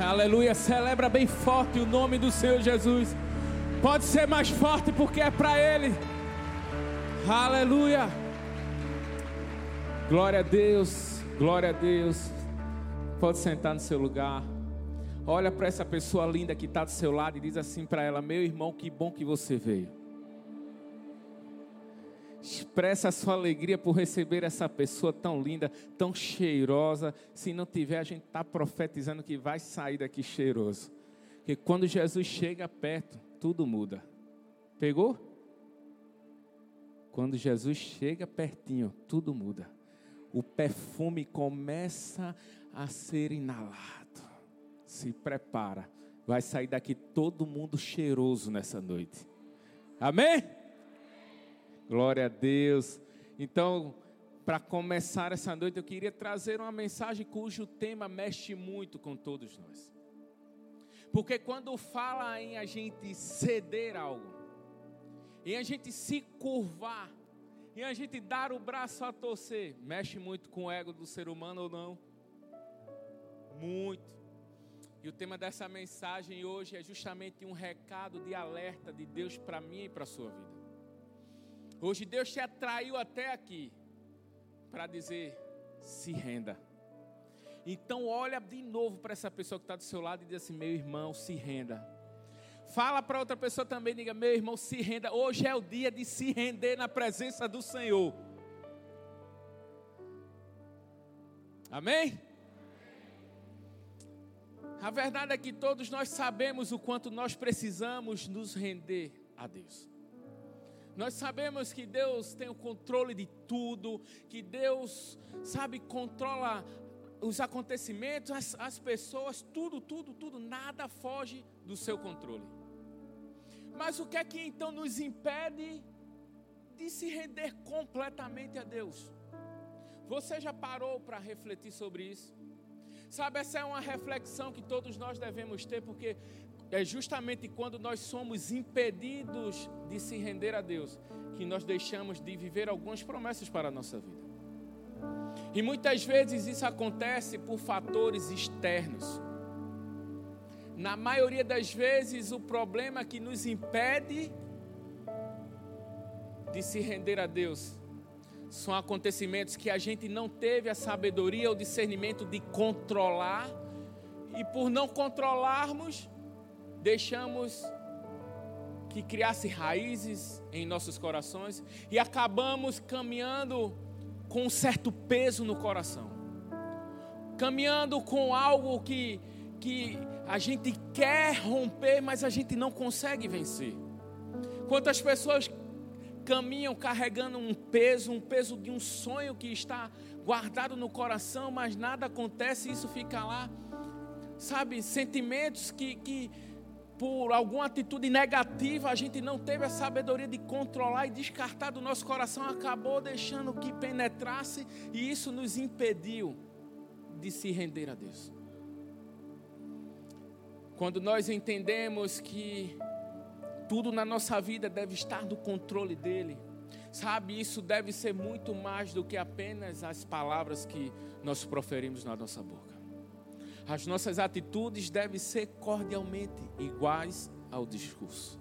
Aleluia, celebra bem forte o nome do Senhor Jesus. Pode ser mais forte porque é para Ele. Aleluia. Glória a Deus, glória a Deus. Pode sentar no seu lugar. Olha para essa pessoa linda que está do seu lado e diz assim para ela: Meu irmão, que bom que você veio. Expressa a sua alegria por receber essa pessoa tão linda, tão cheirosa. Se não tiver, a gente está profetizando que vai sair daqui cheiroso. Porque quando Jesus chega perto, tudo muda. Pegou? Quando Jesus chega pertinho, tudo muda. O perfume começa a ser inalado. Se prepara. Vai sair daqui todo mundo cheiroso nessa noite. Amém? Glória a Deus. Então, para começar essa noite, eu queria trazer uma mensagem cujo tema mexe muito com todos nós. Porque quando fala em a gente ceder algo, em a gente se curvar, em a gente dar o braço a torcer, mexe muito com o ego do ser humano ou não? Muito. E o tema dessa mensagem hoje é justamente um recado de alerta de Deus para mim e para a sua vida. Hoje Deus te atraiu até aqui para dizer: se renda. Então olha de novo para essa pessoa que está do seu lado e diz assim: meu irmão, se renda. Fala para outra pessoa também, diga: meu irmão, se renda. Hoje é o dia de se render na presença do Senhor. Amém? A verdade é que todos nós sabemos o quanto nós precisamos nos render a Deus. Nós sabemos que Deus tem o controle de tudo, que Deus, sabe, controla os acontecimentos, as, as pessoas, tudo, tudo, tudo, nada foge do seu controle. Mas o que é que então nos impede de se render completamente a Deus? Você já parou para refletir sobre isso? Sabe, essa é uma reflexão que todos nós devemos ter, porque é justamente quando nós somos impedidos de se render a Deus que nós deixamos de viver algumas promessas para a nossa vida. E muitas vezes isso acontece por fatores externos. Na maioria das vezes, o problema que nos impede de se render a Deus são acontecimentos que a gente não teve a sabedoria ou discernimento de controlar, e por não controlarmos, deixamos que criasse raízes em nossos corações e acabamos caminhando com um certo peso no coração, caminhando com algo que, que a gente quer romper, mas a gente não consegue vencer. Quantas pessoas caminham carregando um peso, um peso de um sonho que está guardado no coração, mas nada acontece, isso fica lá. Sabe, sentimentos que, que por alguma atitude negativa, a gente não teve a sabedoria de controlar e descartar do nosso coração, acabou deixando que penetrasse e isso nos impediu de se render a Deus. Quando nós entendemos que tudo na nossa vida deve estar no controle dEle, sabe, isso deve ser muito mais do que apenas as palavras que nós proferimos na nossa boca. As nossas atitudes devem ser cordialmente iguais ao discurso.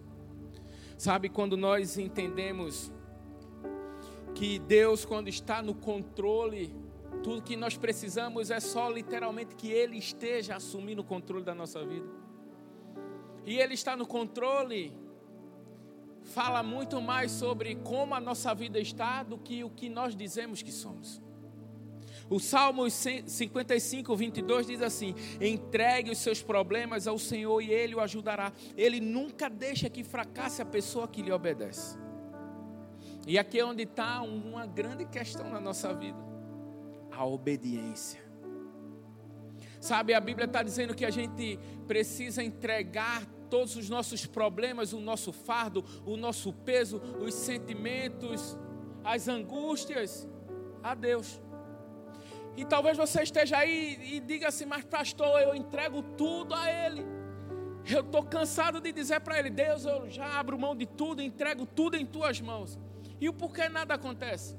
Sabe, quando nós entendemos que Deus, quando está no controle, tudo que nós precisamos é só literalmente que Ele esteja assumindo o controle da nossa vida. E Ele está no controle, fala muito mais sobre como a nossa vida está do que o que nós dizemos que somos. O Salmo 55, 22 diz assim: entregue os seus problemas ao Senhor e Ele o ajudará. Ele nunca deixa que fracasse a pessoa que lhe obedece. E aqui é onde está uma grande questão na nossa vida: a obediência. Sabe, a Bíblia está dizendo que a gente precisa entregar todos os nossos problemas, o nosso fardo, o nosso peso, os sentimentos, as angústias a Deus. E talvez você esteja aí e diga assim: Mas, pastor, eu entrego tudo a Ele. Eu estou cansado de dizer para Ele: Deus, eu já abro mão de tudo, entrego tudo em tuas mãos. E o porquê nada acontece?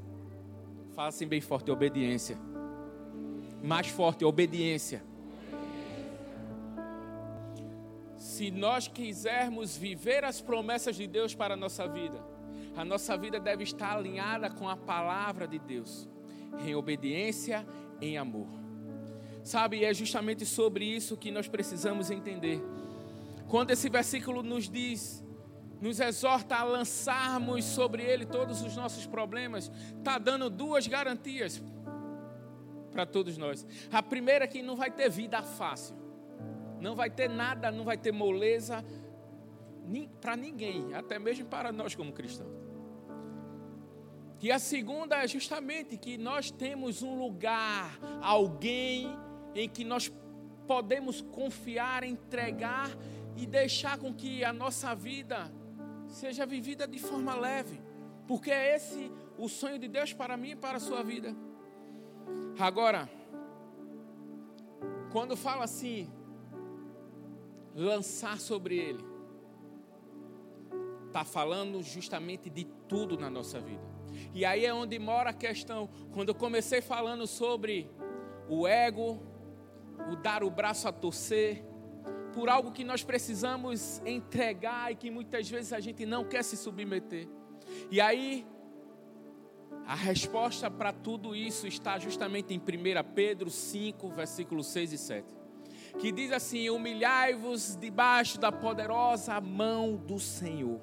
Fala assim bem forte, obediência. Mais forte, obediência. Se nós quisermos viver as promessas de Deus para a nossa vida, a nossa vida deve estar alinhada com a palavra de Deus, em obediência, em amor. Sabe, é justamente sobre isso que nós precisamos entender. Quando esse versículo nos diz, nos exorta a lançarmos sobre ele todos os nossos problemas, está dando duas garantias para todos nós. A primeira é que não vai ter vida fácil, não vai ter nada, não vai ter moleza para ninguém, até mesmo para nós como cristãos. E a segunda é justamente que nós temos um lugar, alguém em que nós podemos confiar, entregar e deixar com que a nossa vida seja vivida de forma leve, porque é esse o sonho de Deus para mim e para a sua vida. Agora, quando fala assim, lançar sobre Ele, está falando justamente de tudo na nossa vida. E aí é onde mora a questão. Quando eu comecei falando sobre o ego, o dar o braço a torcer, por algo que nós precisamos entregar e que muitas vezes a gente não quer se submeter. E aí, a resposta para tudo isso está justamente em 1 Pedro 5, versículos 6 e 7. Que diz assim: Humilhai-vos debaixo da poderosa mão do Senhor,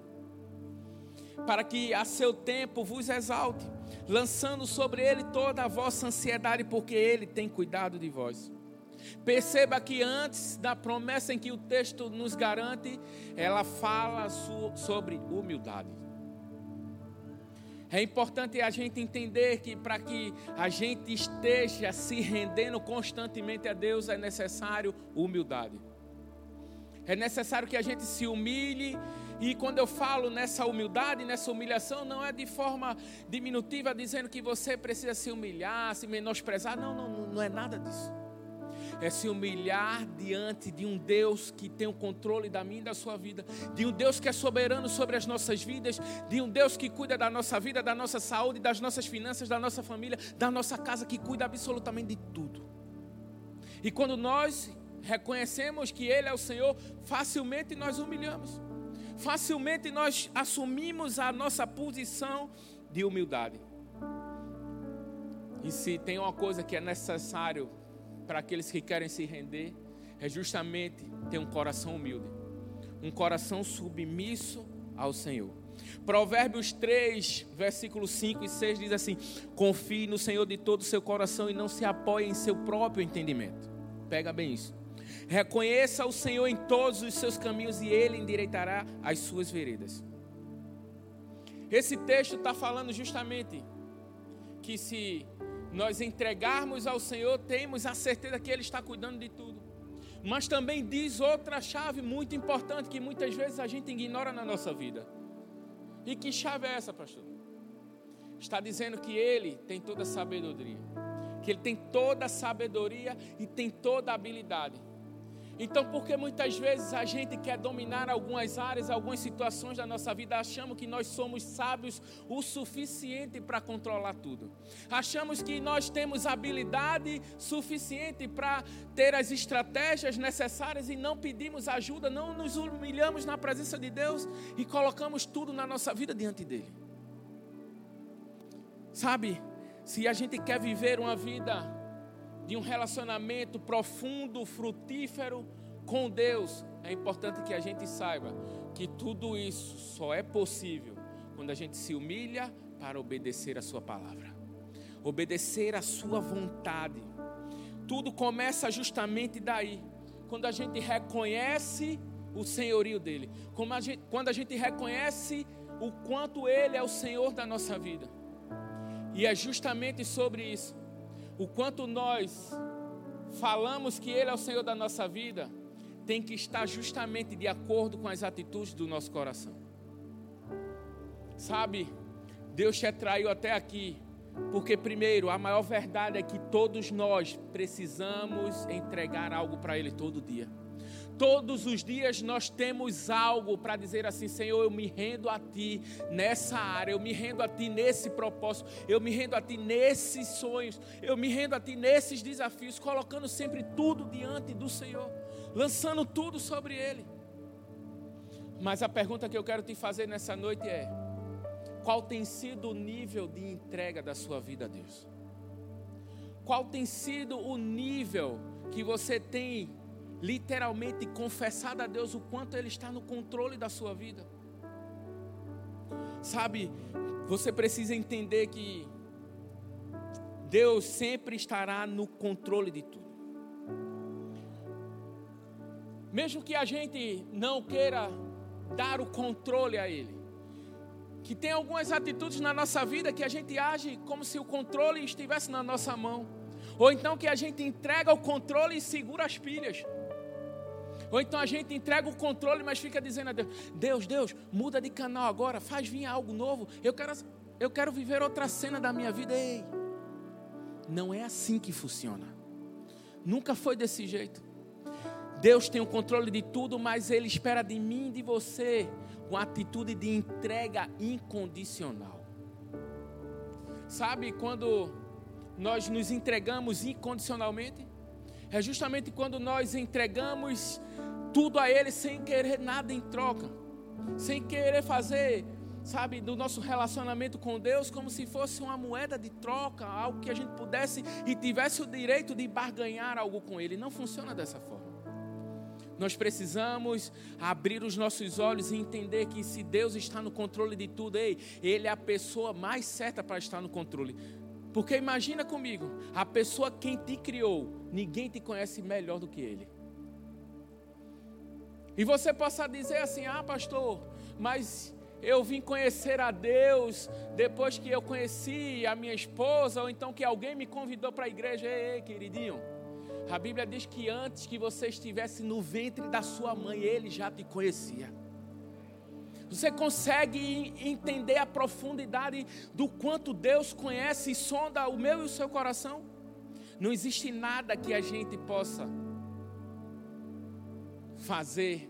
para que a seu tempo vos exalte, lançando sobre ele toda a vossa ansiedade, porque ele tem cuidado de vós. Perceba que antes da promessa em que o texto nos garante, ela fala sobre humildade. É importante a gente entender que para que a gente esteja se rendendo constantemente a Deus é necessário humildade. É necessário que a gente se humilhe e quando eu falo nessa humildade, nessa humilhação, não é de forma diminutiva dizendo que você precisa se humilhar, se menosprezar. Não, não, não é nada disso é se humilhar diante de um Deus que tem o controle da minha e da sua vida, de um Deus que é soberano sobre as nossas vidas, de um Deus que cuida da nossa vida, da nossa saúde, das nossas finanças, da nossa família, da nossa casa, que cuida absolutamente de tudo. E quando nós reconhecemos que Ele é o Senhor, facilmente nós humilhamos, facilmente nós assumimos a nossa posição de humildade. E se tem uma coisa que é necessário para aqueles que querem se render é justamente ter um coração humilde, um coração submisso ao Senhor. Provérbios 3, versículos 5 e 6 diz assim: Confie no Senhor de todo o seu coração e não se apoie em seu próprio entendimento. Pega bem isso. Reconheça o Senhor em todos os seus caminhos e Ele endireitará as suas veredas. Esse texto está falando justamente que se nós entregarmos ao Senhor, temos a certeza que Ele está cuidando de tudo. Mas também diz outra chave muito importante que muitas vezes a gente ignora na nossa vida. E que chave é essa, pastor? Está dizendo que Ele tem toda a sabedoria. Que Ele tem toda a sabedoria e tem toda a habilidade então, porque muitas vezes a gente quer dominar algumas áreas, algumas situações da nossa vida, achamos que nós somos sábios o suficiente para controlar tudo. Achamos que nós temos habilidade suficiente para ter as estratégias necessárias e não pedimos ajuda, não nos humilhamos na presença de Deus e colocamos tudo na nossa vida diante dele. Sabe, se a gente quer viver uma vida de um relacionamento profundo, frutífero com Deus, é importante que a gente saiba que tudo isso só é possível quando a gente se humilha para obedecer a Sua palavra, obedecer a Sua vontade. Tudo começa justamente daí, quando a gente reconhece o senhorio dEle, a gente, quando a gente reconhece o quanto Ele é o Senhor da nossa vida. E é justamente sobre isso o quanto nós falamos que Ele é o Senhor da nossa vida, tem que estar justamente de acordo com as atitudes do nosso coração. Sabe, Deus te atraiu até aqui, porque, primeiro, a maior verdade é que todos nós precisamos entregar algo para Ele todo dia. Todos os dias nós temos algo para dizer assim: Senhor, eu me rendo a Ti nessa área, eu me rendo a Ti nesse propósito, eu me rendo a Ti nesses sonhos, eu me rendo a Ti nesses desafios, colocando sempre tudo diante do Senhor, lançando tudo sobre Ele. Mas a pergunta que eu quero te fazer nessa noite é: qual tem sido o nível de entrega da sua vida a Deus? Qual tem sido o nível que você tem literalmente confessado a Deus o quanto Ele está no controle da sua vida? Sabe, você precisa entender que Deus sempre estará no controle de tudo. Mesmo que a gente não queira dar o controle a Ele, que tem algumas atitudes na nossa vida que a gente age como se o controle estivesse na nossa mão. Ou então que a gente entrega o controle e segura as pilhas. Ou então a gente entrega o controle, mas fica dizendo a Deus: Deus, Deus, muda de canal agora, faz vir algo novo. Eu quero, eu quero viver outra cena da minha vida. Ei, não é assim que funciona. Nunca foi desse jeito. Deus tem o controle de tudo, mas Ele espera de mim e de você com atitude de entrega incondicional. Sabe quando nós nos entregamos incondicionalmente? É justamente quando nós entregamos tudo a Ele sem querer nada em troca, sem querer fazer, sabe, do nosso relacionamento com Deus como se fosse uma moeda de troca, algo que a gente pudesse e tivesse o direito de barganhar algo com Ele. Não funciona dessa forma. Nós precisamos abrir os nossos olhos e entender que se Deus está no controle de tudo, ei, Ele é a pessoa mais certa para estar no controle. Porque imagina comigo, a pessoa quem te criou, ninguém te conhece melhor do que Ele. E você possa dizer assim: ah, pastor, mas eu vim conhecer a Deus depois que eu conheci a minha esposa, ou então que alguém me convidou para a igreja. Ei, ei, queridinho. A Bíblia diz que antes que você estivesse no ventre da sua mãe, ele já te conhecia. Você consegue entender a profundidade do quanto Deus conhece e sonda o meu e o seu coração? Não existe nada que a gente possa fazer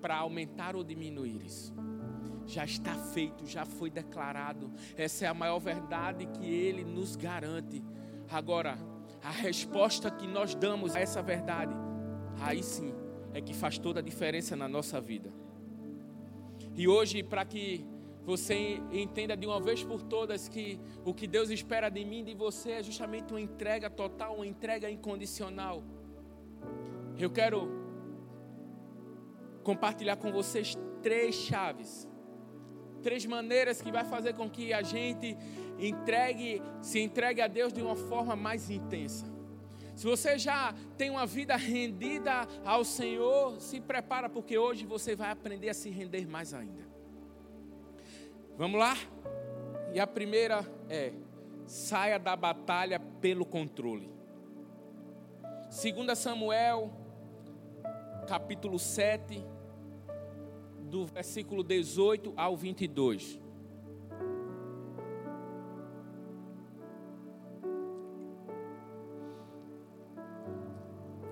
para aumentar ou diminuir isso. Já está feito, já foi declarado. Essa é a maior verdade que ele nos garante. Agora, a resposta que nós damos a essa verdade, aí sim é que faz toda a diferença na nossa vida. E hoje, para que você entenda de uma vez por todas que o que Deus espera de mim e de você é justamente uma entrega total, uma entrega incondicional. Eu quero compartilhar com vocês três chaves, três maneiras que vai fazer com que a gente entregue, se entregue a Deus de uma forma mais intensa. Se você já tem uma vida rendida ao Senhor, se prepara porque hoje você vai aprender a se render mais ainda. Vamos lá? E a primeira é: saia da batalha pelo controle. 2 Samuel, capítulo 7, do versículo 18 ao 22.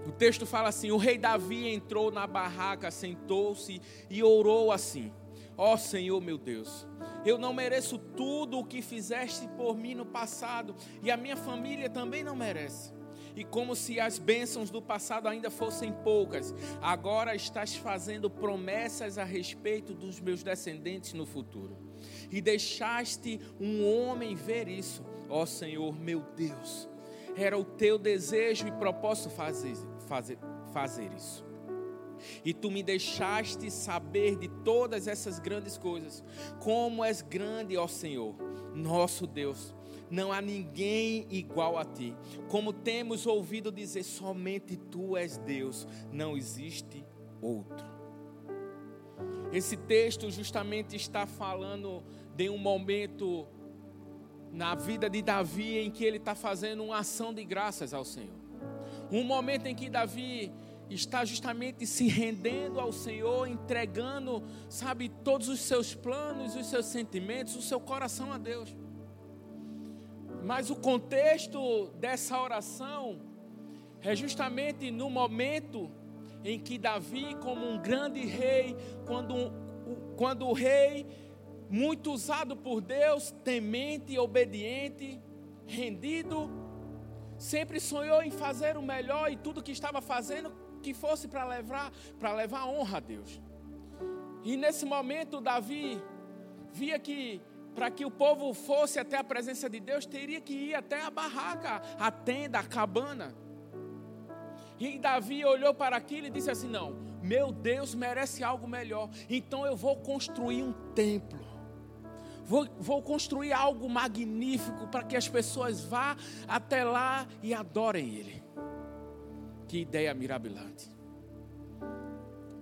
O texto fala assim: O rei Davi entrou na barraca, sentou-se e orou assim: Ó oh, Senhor meu Deus, eu não mereço tudo o que fizeste por mim no passado, e a minha família também não merece. E como se as bênçãos do passado ainda fossem poucas, agora estás fazendo promessas a respeito dos meus descendentes no futuro. E deixaste um homem ver isso, ó Senhor meu Deus. Era o teu desejo e propósito fazer, fazer, fazer isso. E tu me deixaste saber de todas essas grandes coisas. Como és grande, ó Senhor, nosso Deus. Não há ninguém igual a ti. Como temos ouvido dizer, somente tu és Deus, não existe outro. Esse texto justamente está falando de um momento na vida de Davi em que ele está fazendo uma ação de graças ao Senhor. Um momento em que Davi está justamente se rendendo ao Senhor, entregando, sabe, todos os seus planos, os seus sentimentos, o seu coração a Deus. Mas o contexto dessa oração é justamente no momento em que Davi, como um grande rei, quando, quando o rei, muito usado por Deus, temente, obediente, rendido, sempre sonhou em fazer o melhor e tudo que estava fazendo que fosse para levar, para levar honra a Deus. E nesse momento Davi via que para que o povo fosse até a presença de Deus, teria que ir até a barraca, a tenda, a cabana. E Davi olhou para aquilo e disse assim: Não, meu Deus merece algo melhor, então eu vou construir um templo. Vou, vou construir algo magnífico para que as pessoas vá até lá e adorem Ele. Que ideia mirabilante.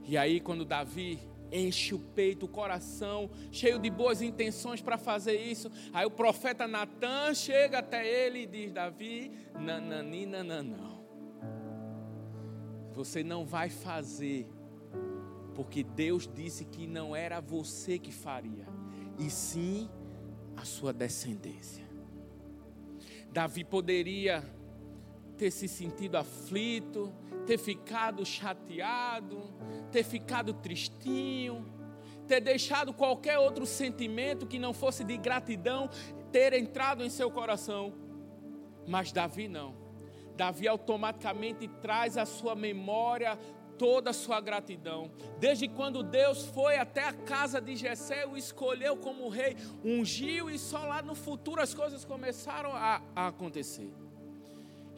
E aí, quando Davi enche o peito, o coração, cheio de boas intenções para fazer isso. Aí o profeta Natan chega até ele e diz: Davi, nananina, não. Você não vai fazer, porque Deus disse que não era você que faria, e sim a sua descendência. Davi poderia ter se sentido aflito, ter ficado chateado, ter ficado tristinho, ter deixado qualquer outro sentimento que não fosse de gratidão ter entrado em seu coração. Mas Davi não. Davi automaticamente traz à sua memória toda a sua gratidão. Desde quando Deus foi até a casa de Jessé, o escolheu como rei, ungiu e só lá no futuro as coisas começaram a, a acontecer.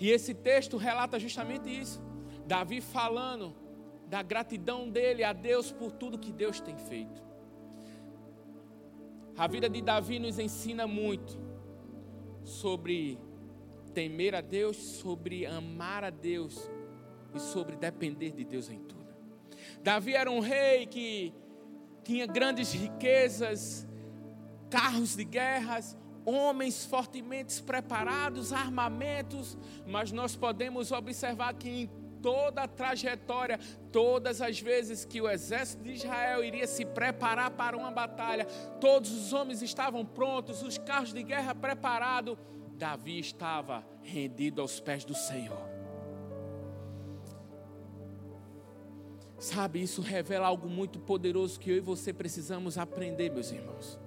E esse texto relata justamente isso. Davi falando da gratidão dele a Deus por tudo que Deus tem feito. A vida de Davi nos ensina muito sobre temer a Deus, sobre amar a Deus e sobre depender de Deus em tudo. Davi era um rei que tinha grandes riquezas, carros de guerras, homens fortemente preparados, armamentos, mas nós podemos observar que em toda a trajetória, todas as vezes que o exército de Israel iria se preparar para uma batalha, todos os homens estavam prontos, os carros de guerra preparados, Davi estava rendido aos pés do Senhor. Sabe, isso revela algo muito poderoso que eu e você precisamos aprender, meus irmãos.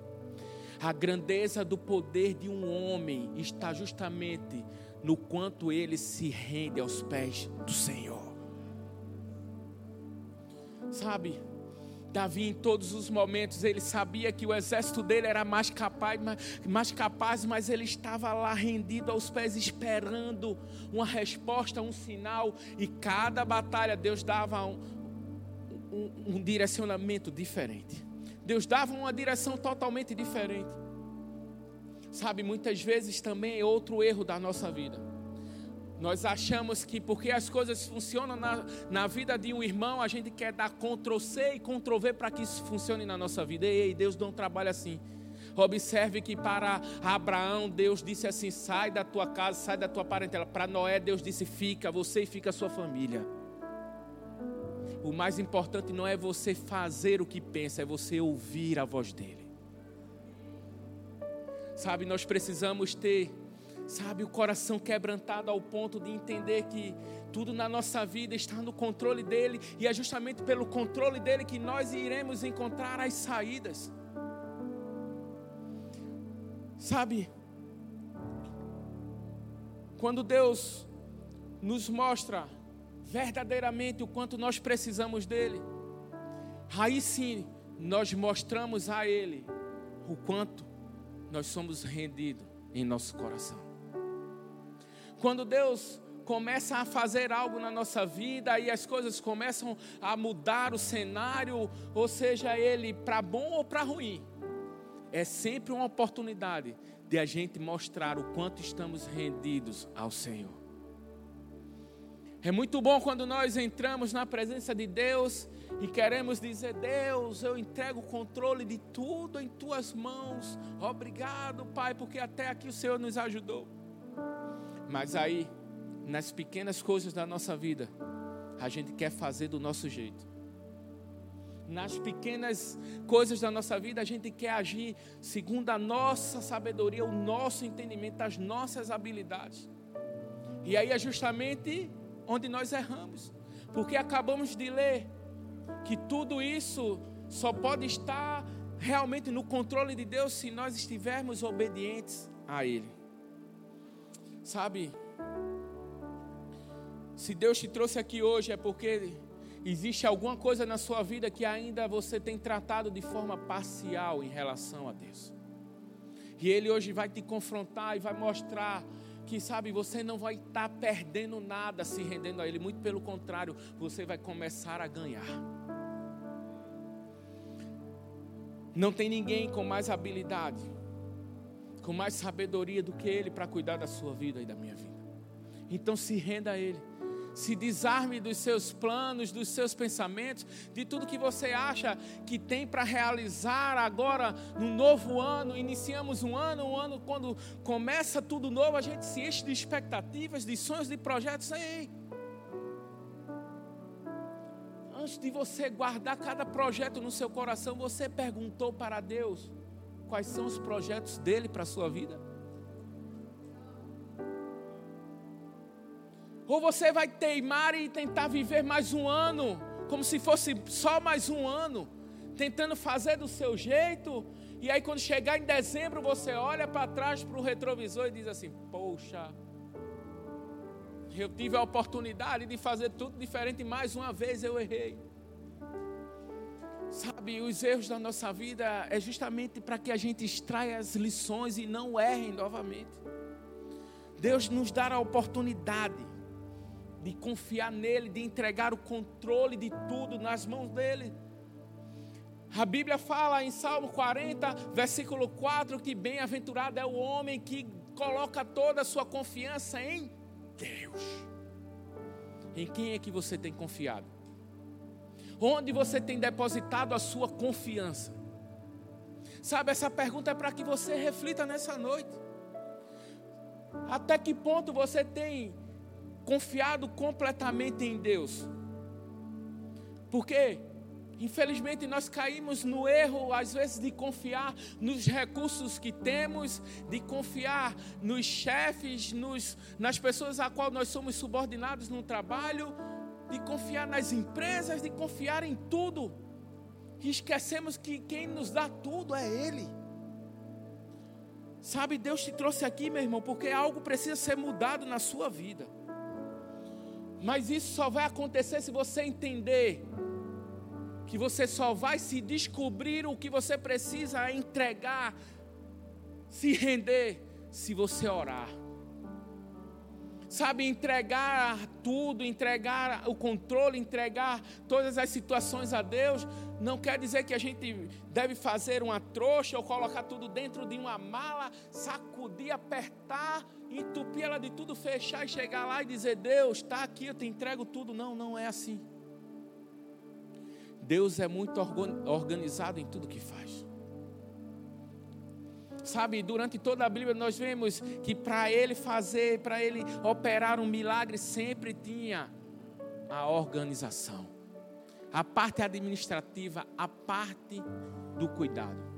A grandeza do poder de um homem está justamente no quanto ele se rende aos pés do Senhor. Sabe, Davi em todos os momentos ele sabia que o exército dele era mais capaz, mais capaz, mas ele estava lá rendido aos pés esperando uma resposta, um sinal, e cada batalha Deus dava um, um, um direcionamento diferente. Deus dava uma direção totalmente diferente. Sabe, muitas vezes também é outro erro da nossa vida. Nós achamos que porque as coisas funcionam na, na vida de um irmão, a gente quer dar Ctrl C e Ctrl V para que isso funcione na nossa vida. Ei, Deus não trabalha assim. Observe que para Abraão, Deus disse assim: sai da tua casa, sai da tua parentela. Para Noé, Deus disse: fica, você e fica a sua família. O mais importante não é você fazer o que pensa, é você ouvir a voz dele. Sabe, nós precisamos ter, sabe, o coração quebrantado ao ponto de entender que tudo na nossa vida está no controle dele e é justamente pelo controle dele que nós iremos encontrar as saídas. Sabe, quando Deus nos mostra verdadeiramente o quanto nós precisamos dele, aí sim nós mostramos a ele o quanto nós somos rendidos em nosso coração. Quando Deus começa a fazer algo na nossa vida e as coisas começam a mudar o cenário, ou seja, ele para bom ou para ruim, é sempre uma oportunidade de a gente mostrar o quanto estamos rendidos ao Senhor. É muito bom quando nós entramos na presença de Deus e queremos dizer: Deus, eu entrego o controle de tudo em tuas mãos. Obrigado, Pai, porque até aqui o Senhor nos ajudou. Mas aí, nas pequenas coisas da nossa vida, a gente quer fazer do nosso jeito. Nas pequenas coisas da nossa vida, a gente quer agir segundo a nossa sabedoria, o nosso entendimento, as nossas habilidades. E aí é justamente onde nós erramos. Porque acabamos de ler que tudo isso só pode estar realmente no controle de Deus se nós estivermos obedientes a Ele. Sabe? Se Deus te trouxe aqui hoje é porque existe alguma coisa na sua vida que ainda você tem tratado de forma parcial em relação a Deus. E Ele hoje vai te confrontar e vai mostrar que, sabe, você não vai estar perdendo nada se rendendo a Ele, muito pelo contrário, você vai começar a ganhar. Não tem ninguém com mais habilidade, com mais sabedoria do que Ele para cuidar da sua vida e da minha vida. Então se renda a Ele se desarme dos seus planos, dos seus pensamentos, de tudo que você acha que tem para realizar agora no novo ano. Iniciamos um ano, um ano quando começa tudo novo, a gente se enche de expectativas, de sonhos, de projetos. Ei, antes de você guardar cada projeto no seu coração, você perguntou para Deus quais são os projetos dele para a sua vida? Ou você vai teimar e tentar viver mais um ano, como se fosse só mais um ano, tentando fazer do seu jeito, e aí quando chegar em dezembro você olha para trás para o retrovisor e diz assim: Poxa, eu tive a oportunidade de fazer tudo diferente, mais uma vez eu errei. Sabe, os erros da nossa vida é justamente para que a gente extraia as lições e não erre novamente. Deus nos dá a oportunidade de confiar nele, de entregar o controle de tudo nas mãos dele. A Bíblia fala em Salmo 40, versículo 4, que bem-aventurado é o homem que coloca toda a sua confiança em Deus. Em quem é que você tem confiado? Onde você tem depositado a sua confiança? Sabe, essa pergunta é para que você reflita nessa noite. Até que ponto você tem confiado completamente em Deus. Porque, infelizmente, nós caímos no erro, às vezes, de confiar nos recursos que temos, de confiar nos chefes, nos, nas pessoas a qual nós somos subordinados no trabalho, de confiar nas empresas, de confiar em tudo. E esquecemos que quem nos dá tudo é Ele. Sabe, Deus te trouxe aqui, meu irmão, porque algo precisa ser mudado na sua vida. Mas isso só vai acontecer se você entender que você só vai se descobrir o que você precisa entregar, se render, se você orar. Sabe, entregar tudo, entregar o controle, entregar todas as situações a Deus, não quer dizer que a gente deve fazer uma trouxa ou colocar tudo dentro de uma mala, sacudir, apertar, entupir ela de tudo, fechar e chegar lá e dizer: Deus, está aqui, eu te entrego tudo. Não, não é assim. Deus é muito organizado em tudo que faz. Sabe, durante toda a Bíblia nós vemos que para ele fazer, para ele operar um milagre, sempre tinha a organização, a parte administrativa, a parte do cuidado.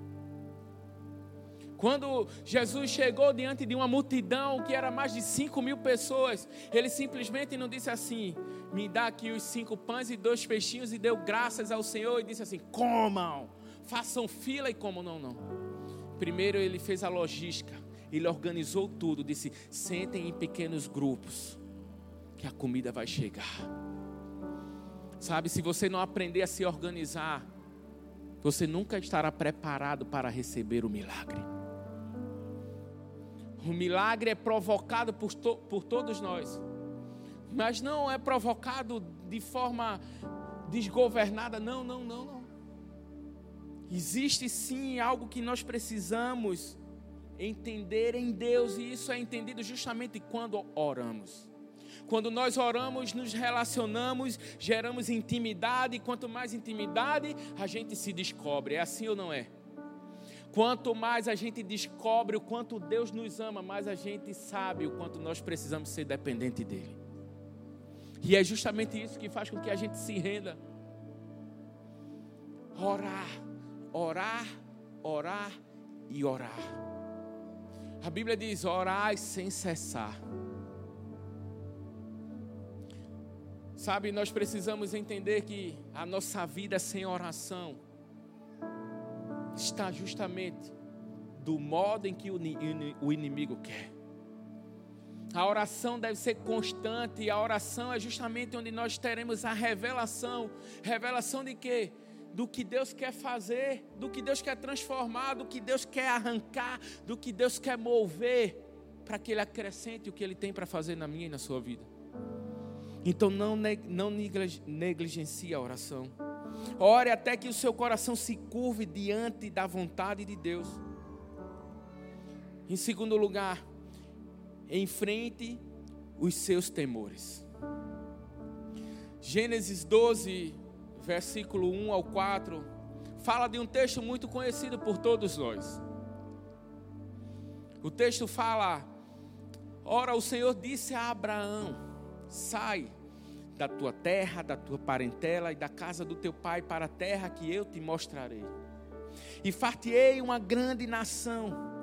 Quando Jesus chegou diante de uma multidão que era mais de cinco mil pessoas, ele simplesmente não disse assim: me dá aqui os cinco pães e dois peixinhos, e deu graças ao Senhor e disse assim: comam, façam fila e comam. Não, não. Primeiro ele fez a logística, ele organizou tudo, disse: sentem em pequenos grupos, que a comida vai chegar. Sabe, se você não aprender a se organizar, você nunca estará preparado para receber o milagre. O milagre é provocado por, to, por todos nós, mas não é provocado de forma desgovernada, não, não, não, não. Existe sim algo que nós precisamos entender em Deus, e isso é entendido justamente quando oramos. Quando nós oramos, nos relacionamos, geramos intimidade, e quanto mais intimidade, a gente se descobre. É assim ou não é? Quanto mais a gente descobre o quanto Deus nos ama, mais a gente sabe o quanto nós precisamos ser dependente dEle. E é justamente isso que faz com que a gente se renda. Orar orar, orar e orar. A Bíblia diz: orai sem cessar. Sabe, nós precisamos entender que a nossa vida sem oração está justamente do modo em que o inimigo quer. A oração deve ser constante, e a oração é justamente onde nós teremos a revelação. Revelação de quê? Do que Deus quer fazer, do que Deus quer transformar, do que Deus quer arrancar, do que Deus quer mover, para que Ele acrescente o que Ele tem para fazer na minha e na sua vida. Então não, não negligencie a oração. Ore até que o seu coração se curve diante da vontade de Deus. Em segundo lugar, enfrente os seus temores. Gênesis 12, versículo 1 ao 4, fala de um texto muito conhecido por todos nós. O texto fala: Ora, o Senhor disse a Abraão: Sai da tua terra, da tua parentela e da casa do teu pai para a terra que eu te mostrarei. E fartei uma grande nação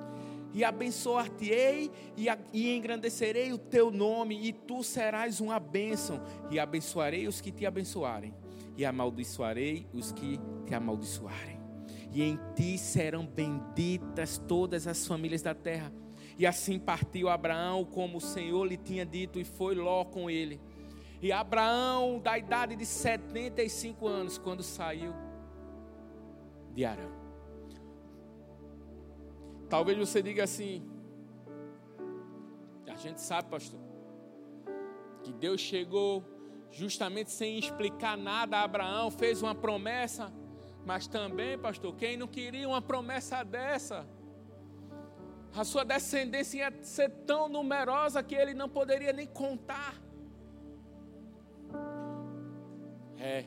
e abençoar-te-ei e, e engrandecerei o teu nome, e tu serás uma bênção, e abençoarei os que te abençoarem, e amaldiçoarei os que te amaldiçoarem. E em ti serão benditas todas as famílias da terra. E assim partiu Abraão, como o Senhor lhe tinha dito, e foi Ló com ele. E Abraão, da idade de 75 anos, quando saiu de Arã. Talvez você diga assim: a gente sabe, pastor, que Deus chegou justamente sem explicar nada a Abraão, fez uma promessa, mas também, pastor, quem não queria uma promessa dessa? A sua descendência ia ser tão numerosa que ele não poderia nem contar. É,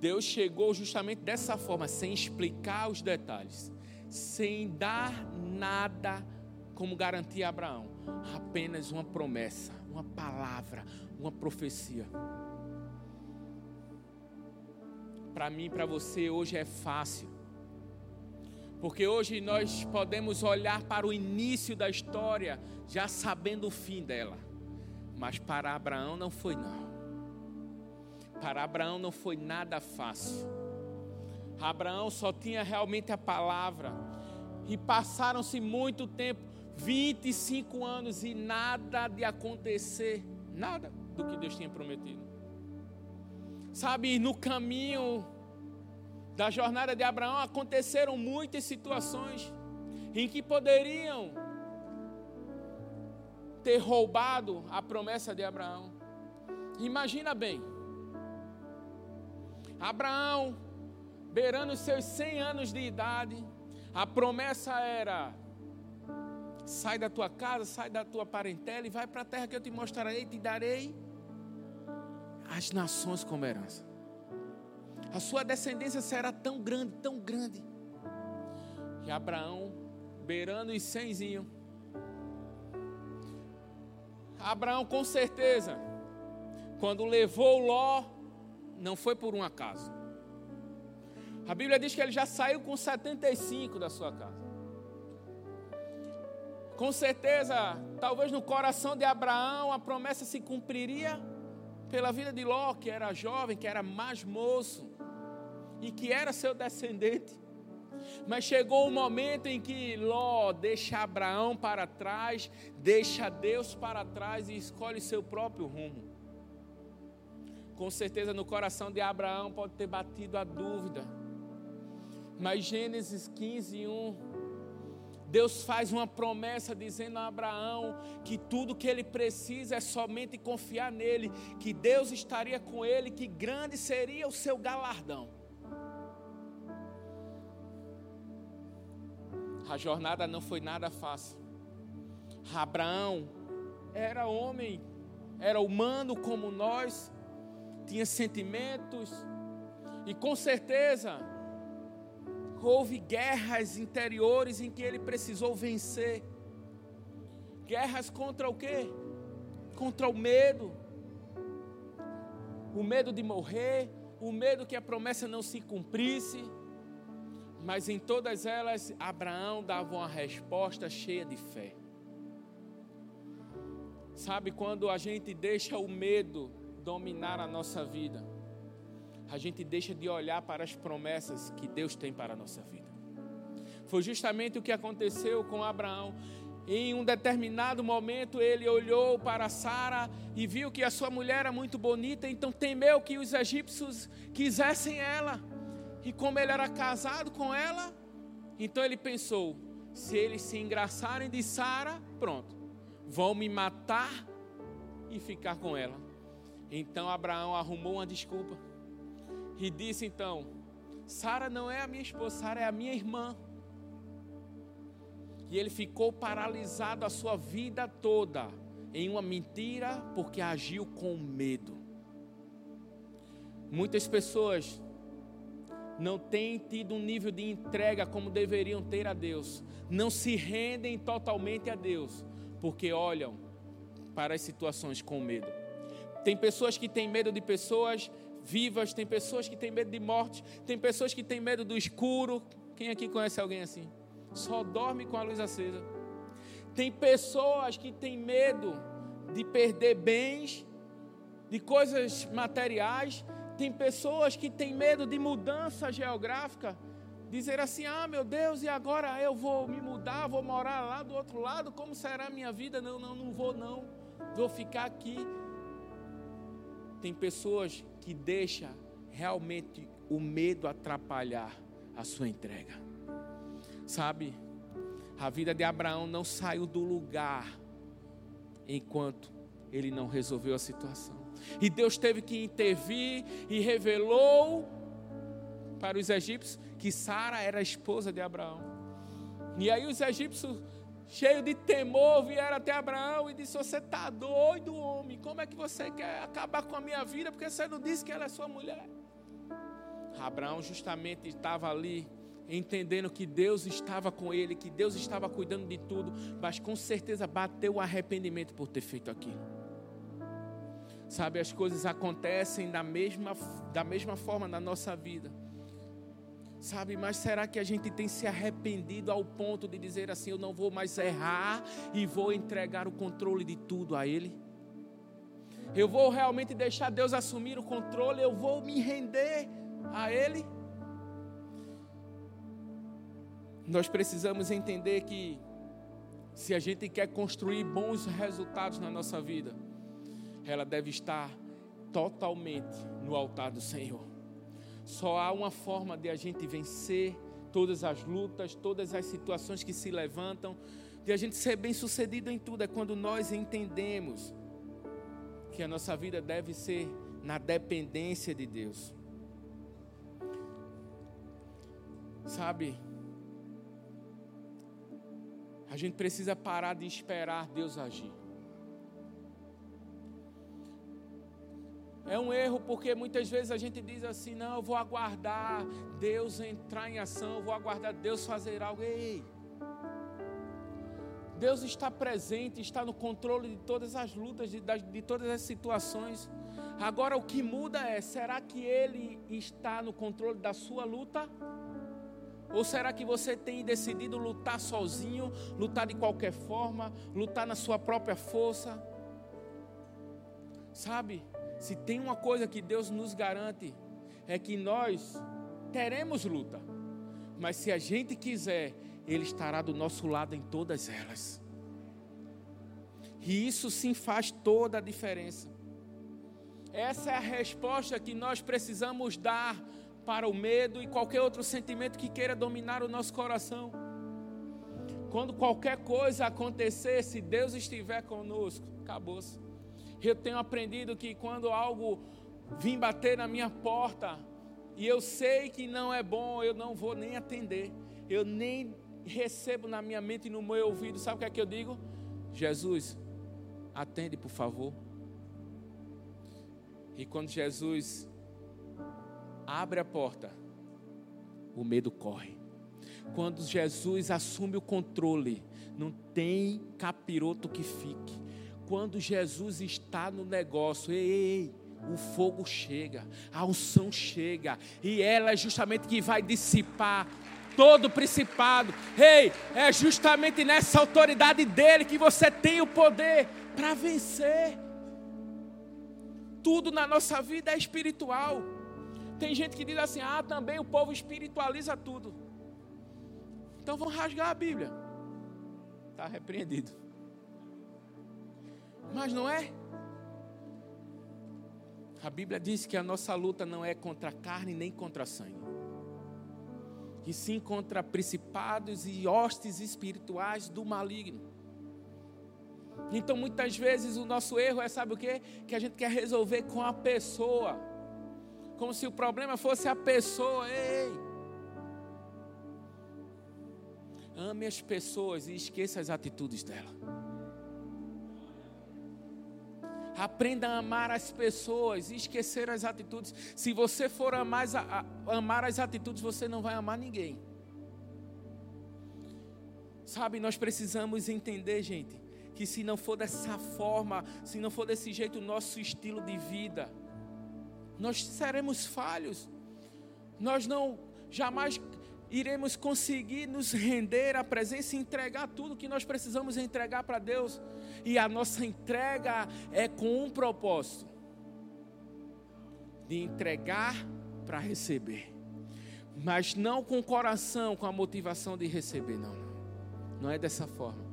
Deus chegou justamente dessa forma, sem explicar os detalhes sem dar nada como garantia a Abraão, apenas uma promessa, uma palavra, uma profecia. Para mim, para você, hoje é fácil. Porque hoje nós podemos olhar para o início da história já sabendo o fim dela. Mas para Abraão não foi não. Para Abraão não foi nada fácil. Abraão só tinha realmente a palavra. E passaram-se muito tempo 25 anos e nada de acontecer, nada do que Deus tinha prometido. Sabe, no caminho da jornada de Abraão aconteceram muitas situações em que poderiam ter roubado a promessa de Abraão. Imagina bem. Abraão beirando seus 100 anos de idade, a promessa era: sai da tua casa, sai da tua parentela e vai para a terra que eu te mostrarei, te darei as nações como herança. A sua descendência será tão grande, tão grande. que Abraão, beirando os cenzinho, Abraão com certeza, quando levou Ló, não foi por um acaso. A Bíblia diz que ele já saiu com 75 da sua casa. Com certeza, talvez no coração de Abraão a promessa se cumpriria pela vida de Ló, que era jovem, que era mais moço e que era seu descendente. Mas chegou o momento em que Ló deixa Abraão para trás, deixa Deus para trás e escolhe seu próprio rumo. Com certeza no coração de Abraão pode ter batido a dúvida mas Gênesis 15, 1. Deus faz uma promessa dizendo a Abraão que tudo que ele precisa é somente confiar nele, que Deus estaria com ele, que grande seria o seu galardão. A jornada não foi nada fácil. Abraão era homem, era humano como nós, tinha sentimentos, e com certeza houve guerras interiores em que ele precisou vencer. Guerras contra o quê? Contra o medo. O medo de morrer, o medo que a promessa não se cumprisse. Mas em todas elas, Abraão dava uma resposta cheia de fé. Sabe quando a gente deixa o medo dominar a nossa vida, a gente deixa de olhar para as promessas que Deus tem para a nossa vida. Foi justamente o que aconteceu com Abraão. Em um determinado momento, ele olhou para Sara e viu que a sua mulher era muito bonita, então temeu que os egípcios quisessem ela. E como ele era casado com ela, então ele pensou: se eles se engraçarem de Sara, pronto, vão me matar e ficar com ela. Então Abraão arrumou uma desculpa e disse então: Sara não é a minha esposa, Sara é a minha irmã. E ele ficou paralisado a sua vida toda em uma mentira porque agiu com medo. Muitas pessoas não têm tido um nível de entrega como deveriam ter a Deus, não se rendem totalmente a Deus, porque olham para as situações com medo. Tem pessoas que têm medo de pessoas vivas, tem pessoas que têm medo de morte, tem pessoas que têm medo do escuro. Quem aqui conhece alguém assim? Só dorme com a luz acesa. Tem pessoas que têm medo de perder bens, de coisas materiais. Tem pessoas que têm medo de mudança geográfica. Dizer assim: ah, meu Deus, e agora eu vou me mudar, vou morar lá do outro lado, como será a minha vida? Não, não, não vou, não. Vou ficar aqui. Tem pessoas que deixam realmente o medo atrapalhar a sua entrega. Sabe, a vida de Abraão não saiu do lugar enquanto ele não resolveu a situação. E Deus teve que intervir e revelou para os egípcios que Sara era a esposa de Abraão. E aí os egípcios cheio de temor, vieram até Abraão e disse: Você está doido, homem? Como é que você quer acabar com a minha vida? Porque você não disse que ela é sua mulher. Abraão justamente estava ali, entendendo que Deus estava com ele, que Deus estava cuidando de tudo, mas com certeza bateu o arrependimento por ter feito aquilo. Sabe, as coisas acontecem da mesma, da mesma forma na nossa vida Sabe, mas será que a gente tem se arrependido ao ponto de dizer assim: eu não vou mais errar e vou entregar o controle de tudo a Ele? Eu vou realmente deixar Deus assumir o controle, eu vou me render a Ele? Nós precisamos entender que, se a gente quer construir bons resultados na nossa vida, ela deve estar totalmente no altar do Senhor. Só há uma forma de a gente vencer todas as lutas, todas as situações que se levantam, de a gente ser bem sucedido em tudo, é quando nós entendemos que a nossa vida deve ser na dependência de Deus. Sabe, a gente precisa parar de esperar Deus agir. É um erro porque muitas vezes a gente diz assim: não, eu vou aguardar Deus entrar em ação, eu vou aguardar Deus fazer algo. Ei! Deus está presente, está no controle de todas as lutas, de, de todas as situações. Agora o que muda é: será que Ele está no controle da sua luta? Ou será que você tem decidido lutar sozinho, lutar de qualquer forma, lutar na sua própria força? Sabe? Se tem uma coisa que Deus nos garante, é que nós teremos luta. Mas se a gente quiser, Ele estará do nosso lado em todas elas. E isso sim faz toda a diferença. Essa é a resposta que nós precisamos dar para o medo e qualquer outro sentimento que queira dominar o nosso coração. Quando qualquer coisa acontecer, se Deus estiver conosco, acabou-se. Eu tenho aprendido que quando algo vir bater na minha porta e eu sei que não é bom, eu não vou nem atender. Eu nem recebo na minha mente e no meu ouvido. Sabe o que é que eu digo? Jesus, atende, por favor. E quando Jesus abre a porta, o medo corre. Quando Jesus assume o controle, não tem capiroto que fique quando Jesus está no negócio, ei, ei, o fogo chega, a unção chega, e ela é justamente que vai dissipar todo principado. Ei, é justamente nessa autoridade dele que você tem o poder para vencer. Tudo na nossa vida é espiritual. Tem gente que diz assim: ah, também o povo espiritualiza tudo. Então vão rasgar a Bíblia. Está repreendido. Mas não é? A Bíblia diz que a nossa luta não é contra a carne nem contra a sangue, e sim contra principados e hostes espirituais do maligno. Então muitas vezes o nosso erro é, sabe o que? Que a gente quer resolver com a pessoa, como se o problema fosse a pessoa. Ei! Ame as pessoas e esqueça as atitudes dela. Aprenda a amar as pessoas e esquecer as atitudes. Se você for amar, amar as atitudes, você não vai amar ninguém. Sabe, nós precisamos entender, gente, que se não for dessa forma, se não for desse jeito o nosso estilo de vida, nós seremos falhos. Nós não jamais iremos conseguir nos render à presença e entregar tudo que nós precisamos entregar para Deus. E a nossa entrega é com um propósito: de entregar para receber. Mas não com o coração, com a motivação de receber, não, não. É dessa forma.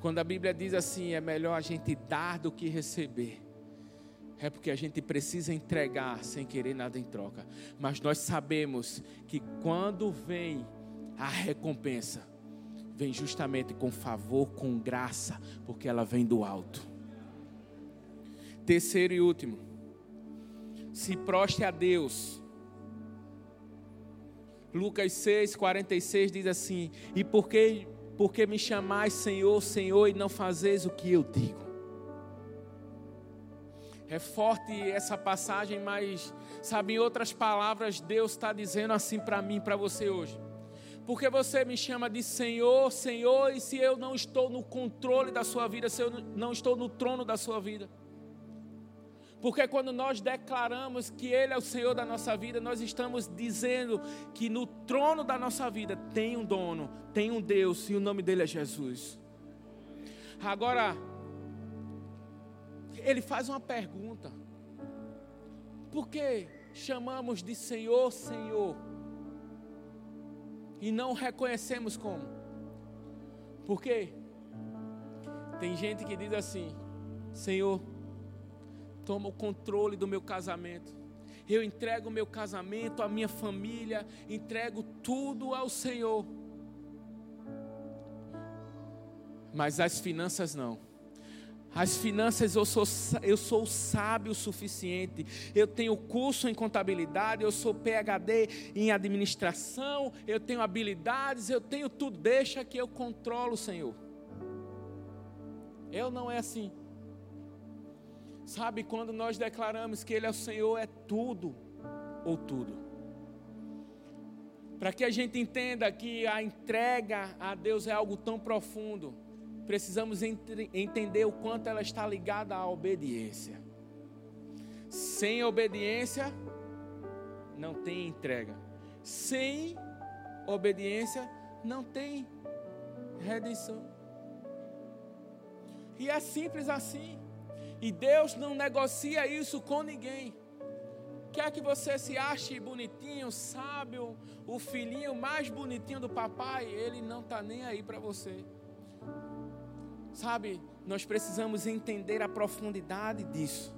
Quando a Bíblia diz assim, é melhor a gente dar do que receber é porque a gente precisa entregar sem querer nada em troca. Mas nós sabemos que quando vem a recompensa, vem justamente com favor, com graça, porque ela vem do alto. Terceiro e último, se proste a Deus. Lucas 6, 46 diz assim: E por que, por que me chamais Senhor, Senhor, e não fazeis o que eu digo? É forte essa passagem, mas, sabe, em outras palavras, Deus está dizendo assim para mim, para você hoje. Porque você me chama de Senhor, Senhor, e se eu não estou no controle da sua vida, se eu não estou no trono da sua vida. Porque quando nós declaramos que Ele é o Senhor da nossa vida, nós estamos dizendo que no trono da nossa vida tem um dono, tem um Deus, e o nome dele é Jesus. Agora, ele faz uma pergunta: por que chamamos de Senhor, Senhor? E não reconhecemos como? Porque tem gente que diz assim: Senhor, toma o controle do meu casamento. Eu entrego o meu casamento, a minha família, entrego tudo ao Senhor. Mas as finanças não. As finanças eu sou, eu sou sábio o suficiente. Eu tenho curso em contabilidade, eu sou PhD em administração, eu tenho habilidades, eu tenho tudo. Deixa que eu controlo, Senhor. Eu não é assim. Sabe quando nós declaramos que Ele é o Senhor, é tudo ou tudo. Para que a gente entenda que a entrega a Deus é algo tão profundo precisamos entender o quanto ela está ligada à obediência. Sem obediência, não tem entrega. Sem obediência, não tem redenção. E é simples assim. E Deus não negocia isso com ninguém. Quer que você se ache bonitinho, sábio, o filhinho mais bonitinho do papai, ele não está nem aí para você. Sabe, nós precisamos entender a profundidade disso.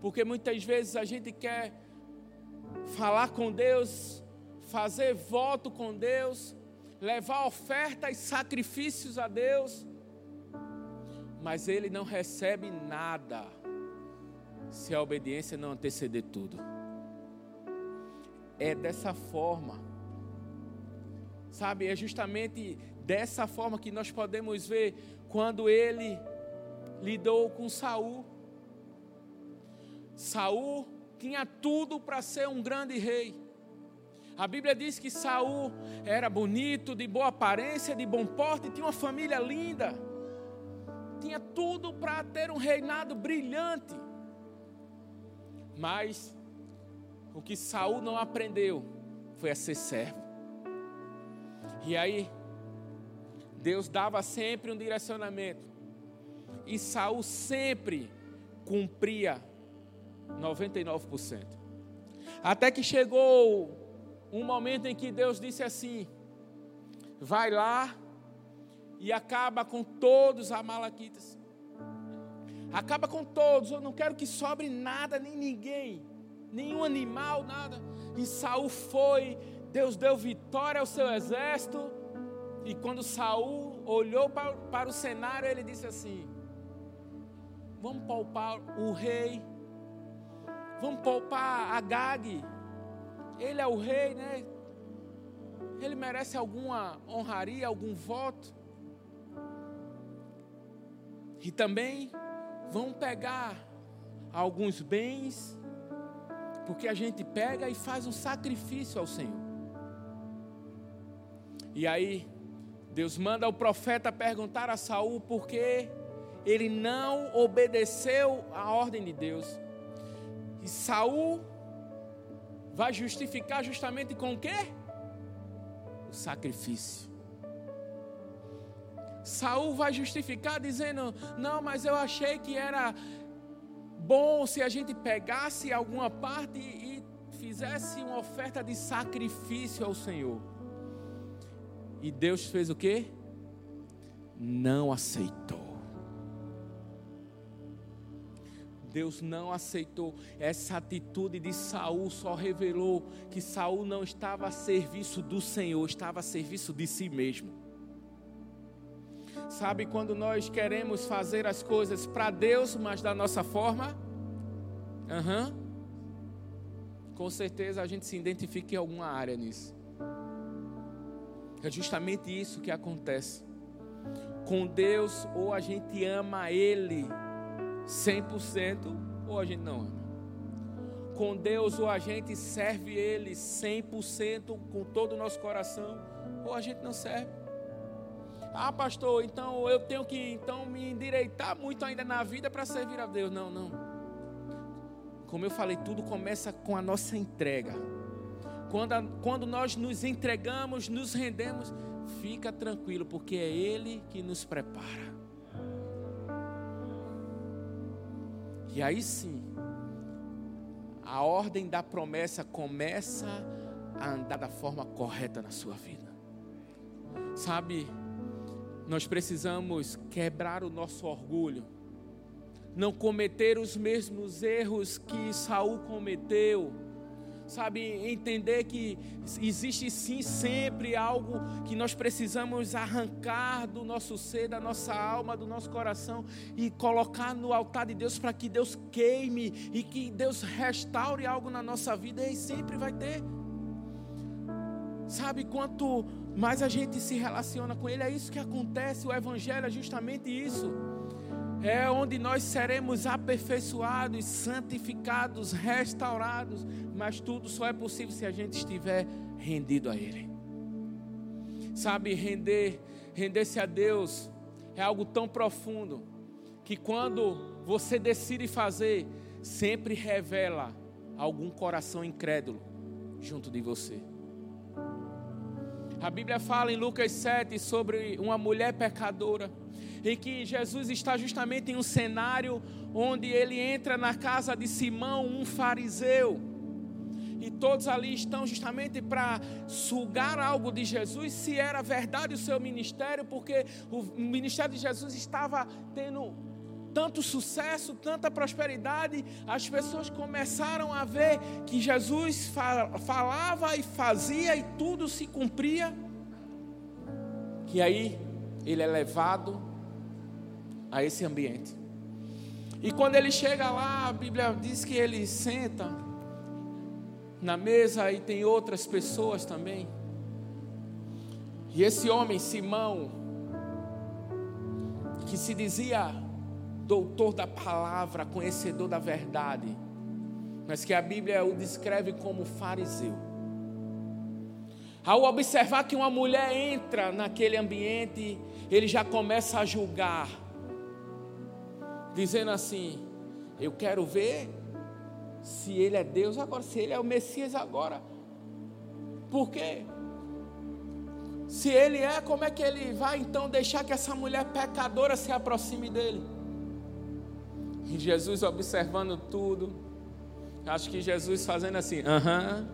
Porque muitas vezes a gente quer falar com Deus, fazer voto com Deus, levar ofertas e sacrifícios a Deus, mas Ele não recebe nada se a obediência não anteceder tudo. É dessa forma, sabe? É justamente dessa forma que nós podemos ver quando ele lidou com Saul. Saul tinha tudo para ser um grande rei. A Bíblia diz que Saul era bonito, de boa aparência, de bom porte, tinha uma família linda. Tinha tudo para ter um reinado brilhante. Mas o que Saul não aprendeu foi a ser servo. E aí Deus dava sempre um direcionamento. E Saul sempre cumpria 99%. Até que chegou um momento em que Deus disse assim: vai lá e acaba com todos os amalequitas. Acaba com todos, eu não quero que sobre nada, nem ninguém, nenhum animal, nada. E Saul foi, Deus deu vitória ao seu exército. E quando Saul olhou para, para o cenário, ele disse assim: Vamos poupar o rei, vamos poupar Agag. Ele é o rei, né? Ele merece alguma honraria, algum voto. E também vão pegar alguns bens, porque a gente pega e faz um sacrifício ao Senhor. E aí, Deus manda o profeta perguntar a Saul por que ele não obedeceu a ordem de Deus. E Saul vai justificar justamente com o quê? O sacrifício. Saul vai justificar dizendo: "Não, mas eu achei que era bom se a gente pegasse alguma parte e fizesse uma oferta de sacrifício ao Senhor". E Deus fez o quê? Não aceitou. Deus não aceitou essa atitude de Saul, só revelou que Saul não estava a serviço do Senhor, estava a serviço de si mesmo. Sabe quando nós queremos fazer as coisas para Deus, mas da nossa forma? Uhum. Com certeza a gente se identifica em alguma área nisso. É justamente isso que acontece. Com Deus, ou a gente ama Ele 100%, ou a gente não ama. Com Deus, ou a gente serve Ele 100% com todo o nosso coração, ou a gente não serve. Ah, pastor, então eu tenho que então me endireitar muito ainda na vida para servir a Deus. Não, não. Como eu falei, tudo começa com a nossa entrega. Quando, a, quando nós nos entregamos, nos rendemos, fica tranquilo, porque é Ele que nos prepara. E aí sim, a ordem da promessa começa a andar da forma correta na sua vida. Sabe, nós precisamos quebrar o nosso orgulho, não cometer os mesmos erros que Saul cometeu. Sabe, entender que existe sim sempre algo que nós precisamos arrancar do nosso ser, da nossa alma, do nosso coração e colocar no altar de Deus para que Deus queime e que Deus restaure algo na nossa vida e sempre vai ter. Sabe quanto mais a gente se relaciona com Ele, é isso que acontece. O Evangelho é justamente isso. É onde nós seremos aperfeiçoados, santificados, restaurados. Mas tudo só é possível se a gente estiver rendido a Ele. Sabe, render, render-se a Deus é algo tão profundo que quando você decide fazer, sempre revela algum coração incrédulo junto de você. A Bíblia fala em Lucas 7 sobre uma mulher pecadora, em que Jesus está justamente em um cenário onde ele entra na casa de Simão, um fariseu. E todos ali estão justamente para sugar algo de Jesus, se era verdade o seu ministério, porque o ministério de Jesus estava tendo tanto sucesso, tanta prosperidade, as pessoas começaram a ver que Jesus falava e fazia e tudo se cumpria. E aí ele é levado a esse ambiente. E quando ele chega lá, a Bíblia diz que ele senta na mesa e tem outras pessoas também. E esse homem, Simão, que se dizia doutor da palavra, conhecedor da verdade, mas que a Bíblia o descreve como fariseu. Ao observar que uma mulher entra naquele ambiente, ele já começa a julgar, dizendo assim: Eu quero ver se ele é Deus agora, se ele é o Messias agora. Por quê? Se ele é, como é que ele vai então deixar que essa mulher pecadora se aproxime dele? E Jesus observando tudo, Acho que Jesus fazendo assim, aham.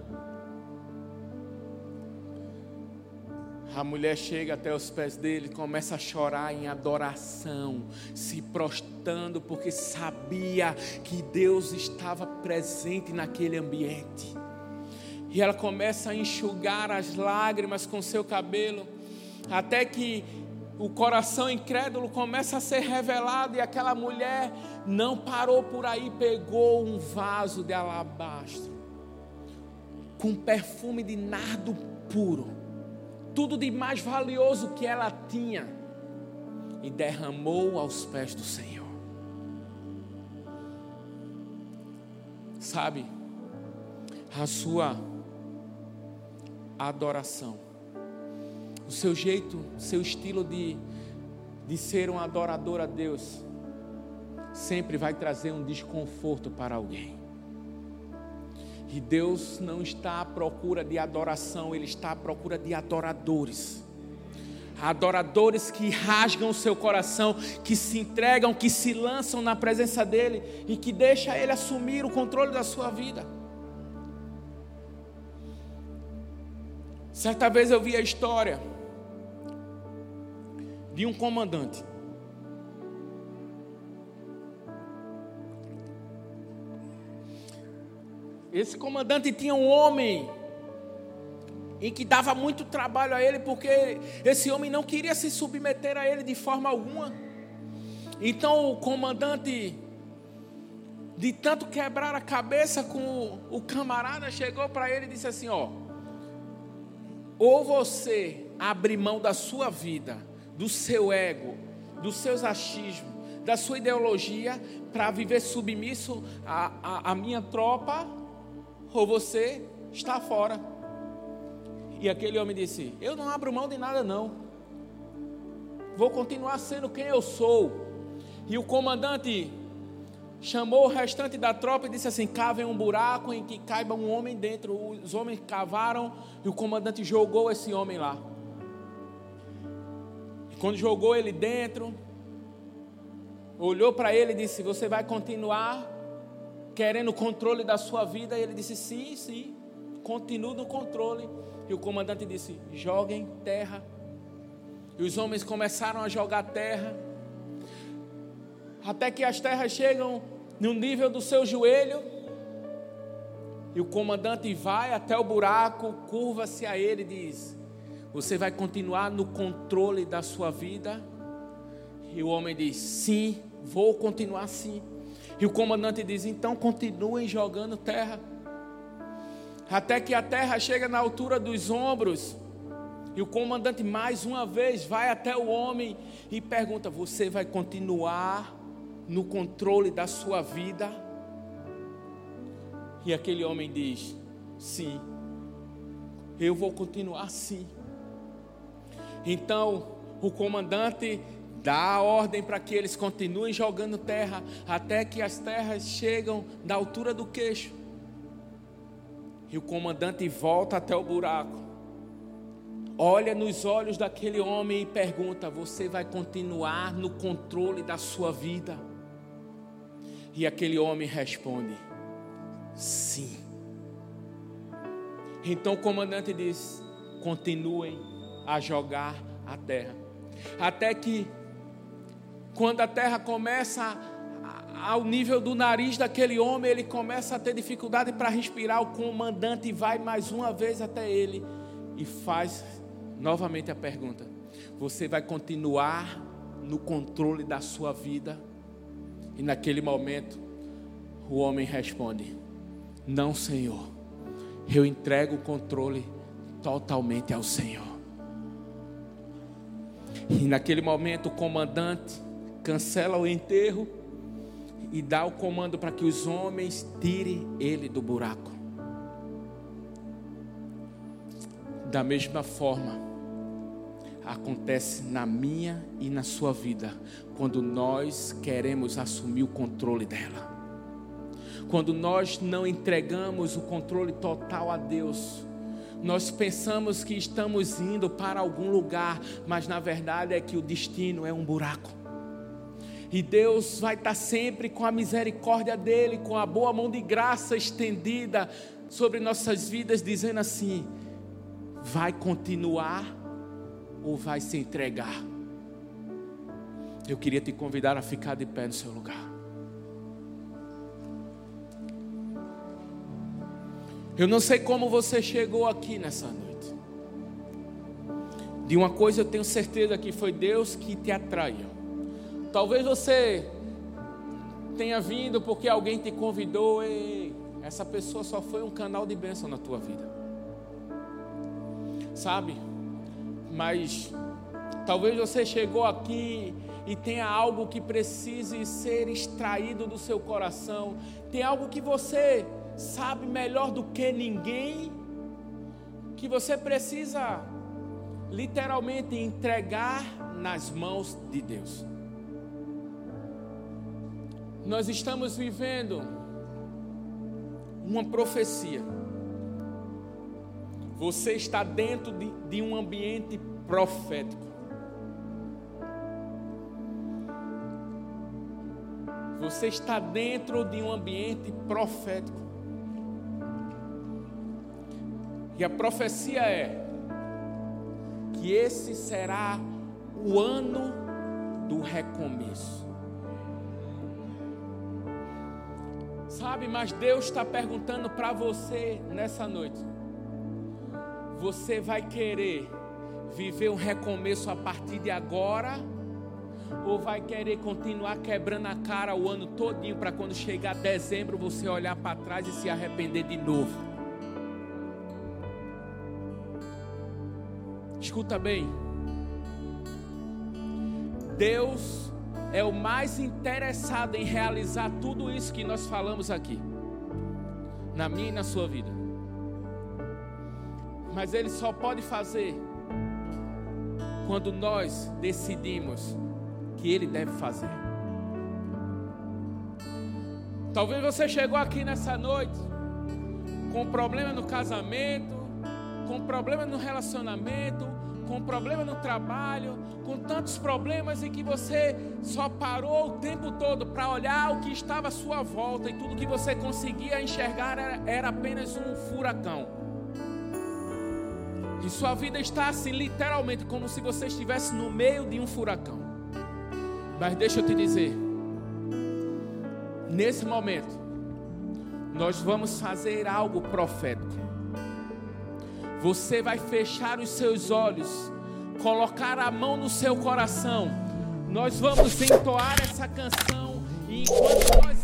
A mulher chega até os pés dele, começa a chorar em adoração, se prostrando, porque sabia que Deus estava presente naquele ambiente. E ela começa a enxugar as lágrimas com seu cabelo, até que o coração incrédulo começa a ser revelado, e aquela mulher não parou por aí, pegou um vaso de alabastro, com perfume de nardo puro tudo de mais valioso que ela tinha e derramou aos pés do Senhor. Sabe, a sua adoração, o seu jeito, seu estilo de, de ser um adorador a Deus, sempre vai trazer um desconforto para alguém. E Deus não está à procura de adoração, Ele está à procura de adoradores. Adoradores que rasgam o seu coração, que se entregam, que se lançam na presença dEle e que deixa Ele assumir o controle da sua vida. Certa vez eu vi a história de um comandante Esse comandante tinha um homem em que dava muito trabalho a ele, porque esse homem não queria se submeter a ele de forma alguma. Então o comandante, de tanto quebrar a cabeça com o camarada, chegou para ele e disse assim: Ó, ou você abre mão da sua vida, do seu ego, dos seus achismos, da sua ideologia, para viver submisso à, à minha tropa, ou você está fora. E aquele homem disse: Eu não abro mão de nada, não. Vou continuar sendo quem eu sou. E o comandante chamou o restante da tropa e disse assim: Cavem um buraco em que caiba um homem dentro. Os homens cavaram e o comandante jogou esse homem lá. E quando jogou ele dentro, olhou para ele e disse: Você vai continuar querendo o controle da sua vida. E ele disse: Sim, sim, continuo no controle. E o comandante disse: Joguem terra. E os homens começaram a jogar terra, até que as terras chegam no nível do seu joelho. E o comandante vai até o buraco, curva-se a ele e diz: Você vai continuar no controle da sua vida? E o homem diz: Sim, vou continuar sim. E o comandante diz: então continuem jogando terra. Até que a terra chega na altura dos ombros. E o comandante mais uma vez vai até o homem e pergunta: Você vai continuar no controle da sua vida? E aquele homem diz: Sim, eu vou continuar sim. Então o comandante dá a ordem para que eles continuem jogando terra até que as terras chegam da altura do queixo. E o comandante volta até o buraco, olha nos olhos daquele homem e pergunta: Você vai continuar no controle da sua vida? E aquele homem responde: Sim. Então o comandante diz: Continuem a jogar a terra, até que quando a terra começa ao nível do nariz daquele homem, ele começa a ter dificuldade para respirar. O comandante vai mais uma vez até ele e faz novamente a pergunta: Você vai continuar no controle da sua vida? E naquele momento, o homem responde: Não, Senhor, eu entrego o controle totalmente ao Senhor. E naquele momento, o comandante cancela o enterro e dá o comando para que os homens tirem ele do buraco. Da mesma forma, acontece na minha e na sua vida, quando nós queremos assumir o controle dela. Quando nós não entregamos o controle total a Deus, nós pensamos que estamos indo para algum lugar, mas na verdade é que o destino é um buraco E Deus vai estar sempre com a misericórdia dEle, com a boa mão de graça estendida sobre nossas vidas, dizendo assim: vai continuar ou vai se entregar? Eu queria te convidar a ficar de pé no seu lugar. Eu não sei como você chegou aqui nessa noite. De uma coisa eu tenho certeza que foi Deus que te atraiu. Talvez você tenha vindo porque alguém te convidou e essa pessoa só foi um canal de bênção na tua vida. Sabe? Mas talvez você chegou aqui e tenha algo que precise ser extraído do seu coração. Tem algo que você sabe melhor do que ninguém que você precisa literalmente entregar nas mãos de Deus. Nós estamos vivendo uma profecia. Você está dentro de, de um ambiente profético. Você está dentro de um ambiente profético. E a profecia é que esse será o ano do recomeço. Sabe, mas Deus está perguntando para você nessa noite: você vai querer viver um recomeço a partir de agora? Ou vai querer continuar quebrando a cara o ano todinho para quando chegar dezembro você olhar para trás e se arrepender de novo? Escuta bem. Deus é o mais interessado em realizar tudo isso que nós falamos aqui, na minha e na sua vida. Mas Ele só pode fazer quando nós decidimos que Ele deve fazer. Talvez você chegou aqui nessa noite com problema no casamento, com problema no relacionamento, com problema no trabalho, com tantos problemas em que você só parou o tempo todo para olhar o que estava à sua volta e tudo que você conseguia enxergar era, era apenas um furacão. E sua vida está assim, literalmente, como se você estivesse no meio de um furacão. Mas deixa eu te dizer, nesse momento, nós vamos fazer algo profético. Você vai fechar os seus olhos, colocar a mão no seu coração. Nós vamos entoar essa canção e enquanto nós